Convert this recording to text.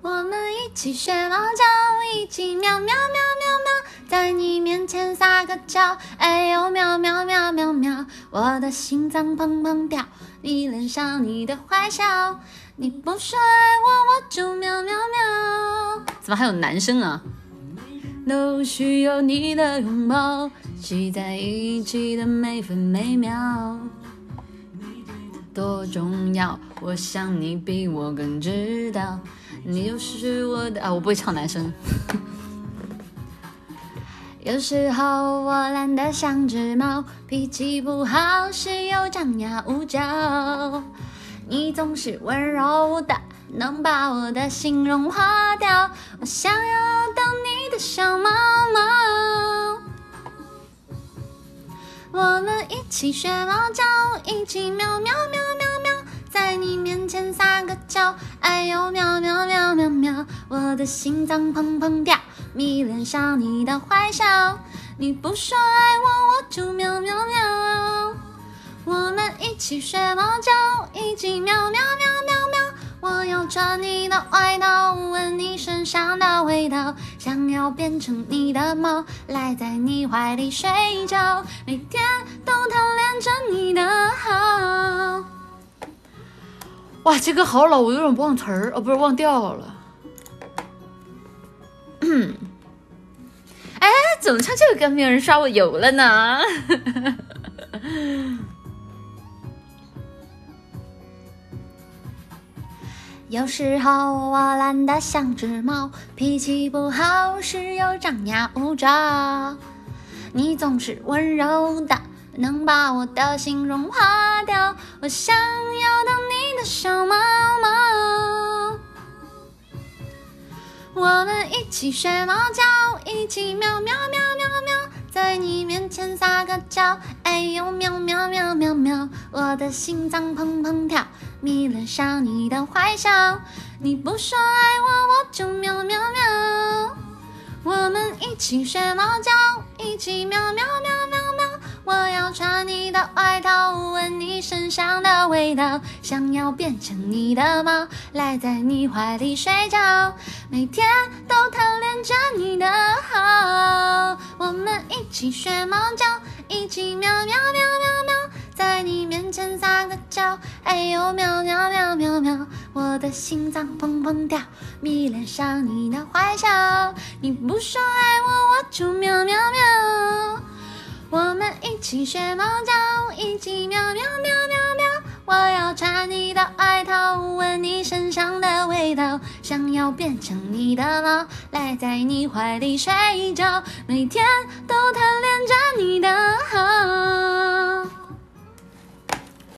我们一起学猫叫，一起喵喵喵喵喵，在你面前撒个娇，哎呦喵喵喵喵喵，我的心脏砰砰跳，迷恋上你的坏笑，你不说爱我，我就喵喵喵。怎么还有男生啊？都需要你的拥抱，挤在一起的每分每秒。多重要，我想你比我更知道，你就是我的啊！我不会唱男生。有时候我懒得像只猫，脾气不好时又张牙舞爪，你总是温柔的，能把我的心融化掉。我想要当你的小我们一起学猫叫，一起喵喵喵喵喵，在你面前撒个娇，哎呦喵喵喵喵喵，我的心脏砰砰跳，迷恋上你的坏笑，你不说爱我，我就喵喵喵。我们一起学猫叫，一起喵喵喵喵喵。我要穿你的外套，上的味道，想要变成你的猫，赖在你怀里睡觉，每天都贪恋着你的好。哇，这歌好老，我有点忘词儿，哦，不是忘调了。哎，怎么唱这个歌没有人刷我油了呢？有时候我懒得像只猫，脾气不好时又张牙舞爪。你总是温柔的，能把我的心融化掉。我想要当你的小猫猫，我们一起学猫叫，一起喵喵喵喵喵，在你面前撒个娇，呦喵喵喵喵喵，我的心脏砰砰跳。迷恋上你的坏笑，你不说爱我，我就喵喵喵。我们一起学猫叫，一起喵喵喵喵喵。我要穿你的外套，闻你身上的味道，想要变成你的猫，赖在你怀里睡觉，每天都贪恋着你的好。我们一起学猫叫，一起喵喵喵喵喵。在你面前撒个娇，哎呦喵喵喵喵喵，我的心脏砰砰跳，迷恋上你的坏笑，你不说爱我，我就喵喵喵。我们一起学猫叫，一起喵喵喵喵喵。我要穿你的外套，闻你身上的味道，想要变成你的猫，赖在你怀里睡觉，每天都贪。